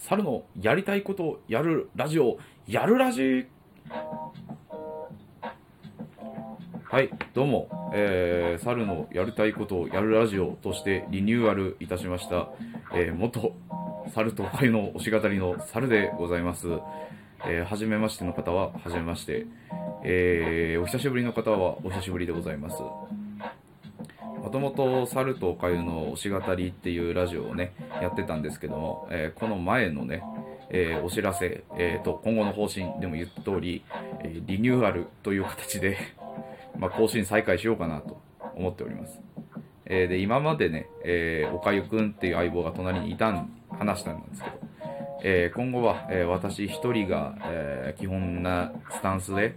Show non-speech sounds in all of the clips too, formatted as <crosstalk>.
猿のやりたいことをやるラジオ、やるラジはい、どうも、えー、猿のやりたいことをやるラジオとしてリニューアルいたしました、えー、元猿と貝の推し語りの猿でございます。えー、はじめましての方は、はじめまして。えー、お久しぶりの方は、お久しぶりでございます。もともと猿とおかゆの推し語りっていうラジオをね、やってたんですけども、えー、この前のね、えー、お知らせ、えー、と、今後の方針でも言った通り、えー、リニューアルという形で <laughs> まあ、更新再開しようかなと思っております。えー、で、今までね、え、おかゆくんっていう相棒が隣にいたん、話したんですけど、え、今後は、え、私一人が、え、基本なスタンスで、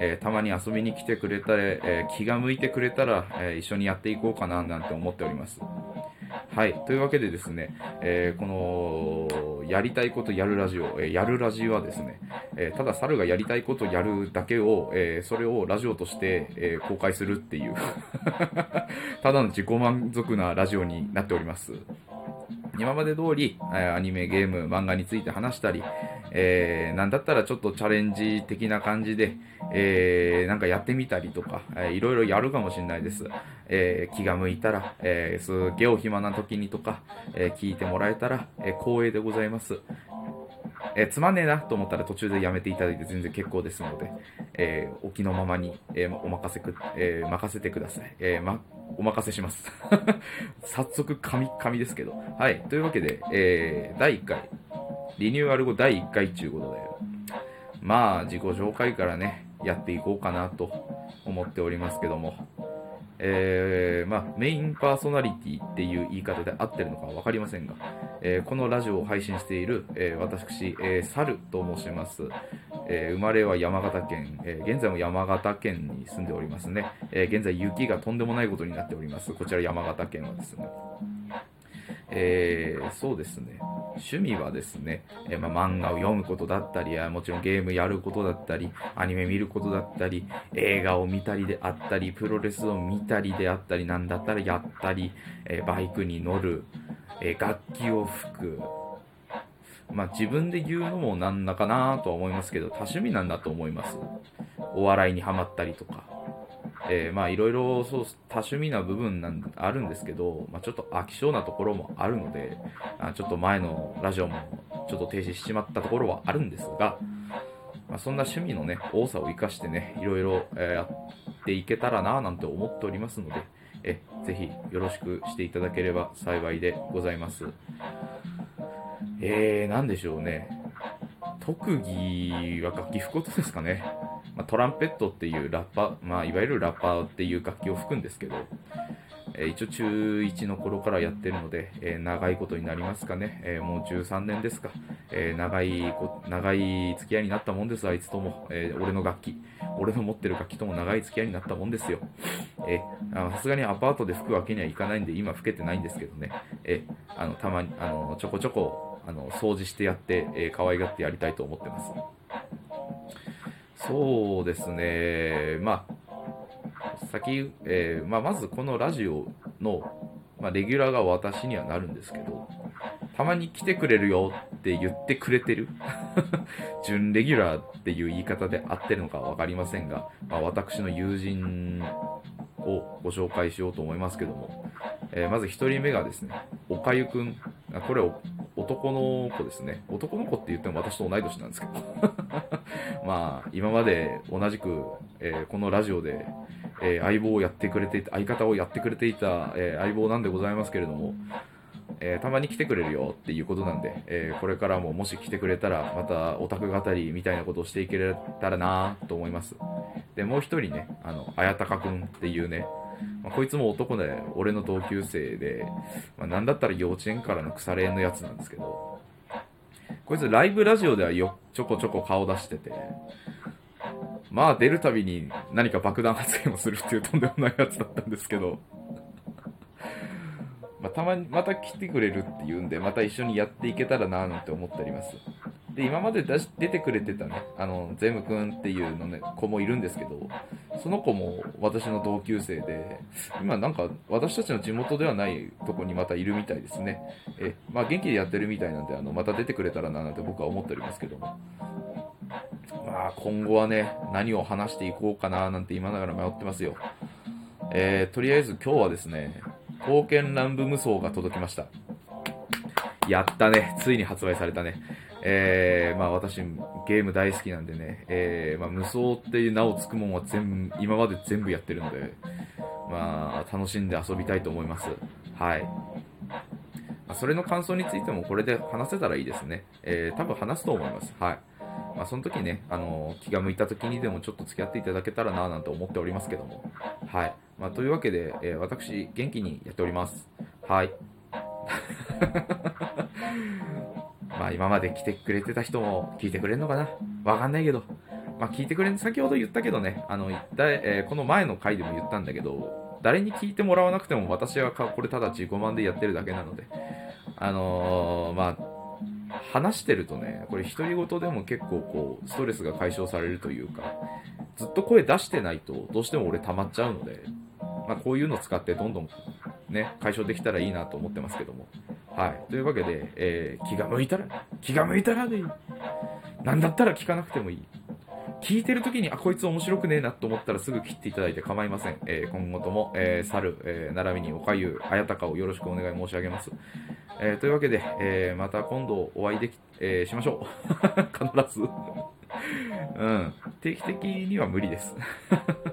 えー、たまに遊びに来てくれたら、えー、気が向いてくれたら、えー、一緒にやっていこうかななんて思っております。はい。というわけでですね、え、この、やりたいことやるラジオ、え、やるラジオはですね、え、ただ猿がやりたいことやるだけを、えそれをラジオとして、え公開するっていう <laughs> ただの自己満足なラジオになっております。今まで通り、アニメ、ゲーム、漫画について話したり、えー、なんだったらちょっとチャレンジ的な感じで、えー、なんかやってみたりとか、えー、いろいろやるかもしれないです。えー、気が向いたら、えー、すげえお暇な時にとか、え、聞いてもらえたら、え、光栄でございます。え、つまんねえなと思ったら途中でやめていただいて全然結構ですので、え、お気のままに、え、お任せく、え、任せてください。えー、ま、お任せします。<laughs> 早速、神、神ですけど。はい。というわけで、えー、第1回、リニューアル後第1回っていうことで、まあ、自己紹介からね、やっていこうかなと思っておりますけども、えー、まあ、メインパーソナリティっていう言い方で合ってるのかわかりませんが、えー、このラジオを配信している、えー、私、えー、サルと申します。えー、生まれは山形県、えー、現在も山形県に住んでおりますね、えー、現在雪がとんでもないことになっております。こちら山形県はですね。えー、そうですね。趣味はですね、えー、まあ、漫画を読むことだったり、もちろんゲームやることだったり、アニメ見ることだったり、映画を見たりであったり、プロレスを見たりであったり、なんだったらやったり、えー、バイクに乗る、え楽器を吹く、まあ、自分で言うのもなんだかなとは思いますけど、多趣味なんだと思います。お笑いにハマったりとか。えー、まあいろいろそう多趣味な部分なんあるんですけど、まあ、ちょっと飽き性なところもあるのであちょっと前のラジオもちょっと停止しちまったところはあるんですが、まあ、そんな趣味のね多さを生かしてねいろいろ、やっていけたらななんて思っておりますのでえぜひよろしくしていただければ幸いでございますえー、なんでしょうね。特技は楽器吹くことですかね。まあ、トランペットっていうラッパー、まあ、いわゆるラッパーっていう楽器を吹くんですけど、え、一応中1の頃からやってるので、え、長いことになりますかね、え、もう13年ですか、え長いこ、長い付き合いになったもんです、あいつとも、え俺の楽器、俺の持ってる楽器とも長い付き合いになったもんですよ。えさすがにアパートで吹くわけにはいかないんで、今吹けてないんですけどね、えあのたまにあのちょこちょこあの掃除してやって、え可愛がってやりたいと思ってます。そうですね、まあ、先、えー、まあ、まずこのラジオの、まあ、レギュラーが私にはなるんですけど、たまに来てくれるよって言ってくれてる <laughs> 準レギュラーっていう言い方で合ってるのか分かりませんが、まあ、私の友人をご紹介しようと思いますけども、えー、まず1人目がですね、おかゆくん。これ男の子ですね。男の子って言っても私と同い年なんですけど。<laughs> まあ、今まで同じく、えー、このラジオで、えー、相棒をやってくれていた、相方をやってくれていた、えー、相棒なんでございますけれども、えたまに来てくれるよっていうことなんで、えこれからももし来てくれたら、またオタク語りみたいなことをしていけたらなと思います。で、もう一人ね、あの、あやたかくんっていうね、まあ、こいつも男で、俺の同級生で、まあ、なんだったら幼稚園からの腐れ縁のやつなんですけど、こいつライブラジオではよ、ちょこちょこ顔出してて、まあ出るたびに何か爆弾発言をするっていうとんでもないやつだったんですけど、まあ、たまにまた来てくれるっていうんで、また一緒にやっていけたらなぁなんて思っております。で、今まで出し出てくれてたね、あの、ゼム君っていうのね、子もいるんですけど、その子も私の同級生で、今なんか私たちの地元ではないとこにまたいるみたいですね。え、まあ元気でやってるみたいなんで、あの、また出てくれたらななんて僕は思っておりますけども。まあ今後はね、何を話していこうかななんて今ながら迷ってますよ。えー、とりあえず今日はですね、刀剣乱舞無双が届きました。やったね。ついに発売されたね。えー、まあ私、ゲーム大好きなんでね、えー、まあ無双っていう名をつくもんは全、今まで全部やってるので、まあ楽しんで遊びたいと思います。はい。まあ、それの感想についてもこれで話せたらいいですね。えー、多分話すと思います。はい。まあ、その時ね、あの気が向いた時にでもちょっと付き合っていただけたらなぁなんて思っておりますけども。はい。まあ、というわけで、えー、私、元気にやっております。はい。まあ今まで来てくれてた人も聞いてくれるのかな？わかんないけど。まあ聞いてくれん、先ほど言ったけどね、あの、えー、この前の回でも言ったんだけど、誰に聞いてもらわなくても私はこれただ自己満でやってるだけなので、あのー、まあ、話してるとね、これ独り言でも結構こう、ストレスが解消されるというか、ずっと声出してないとどうしても俺溜まっちゃうので、まあこういうの使ってどんどんね、解消できたらいいなと思ってますけども。はい。というわけで、えー、気が向いたら、気が向いたらでいい。なんだったら聞かなくてもいい。聞いてる時に、あ、こいつ面白くねえなと思ったらすぐ切っていただいて構いません。えー、今後とも、えー、猿、えー、並びにおかゆ、あやたかをよろしくお願い申し上げます。え、というわけで、え、また今度お会いでき、え、しましょう。<laughs> 必ず。<laughs> うん。定期的には無理です。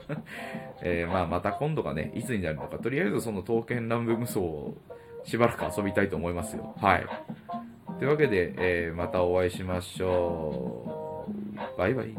<laughs> え、まあ、また今度がね、いつになるのか。とりあえずその刀剣乱舞無双しばらく遊びたいと思いますよ。はい。というわけで、えー、またお会いしましょう。バイバイ。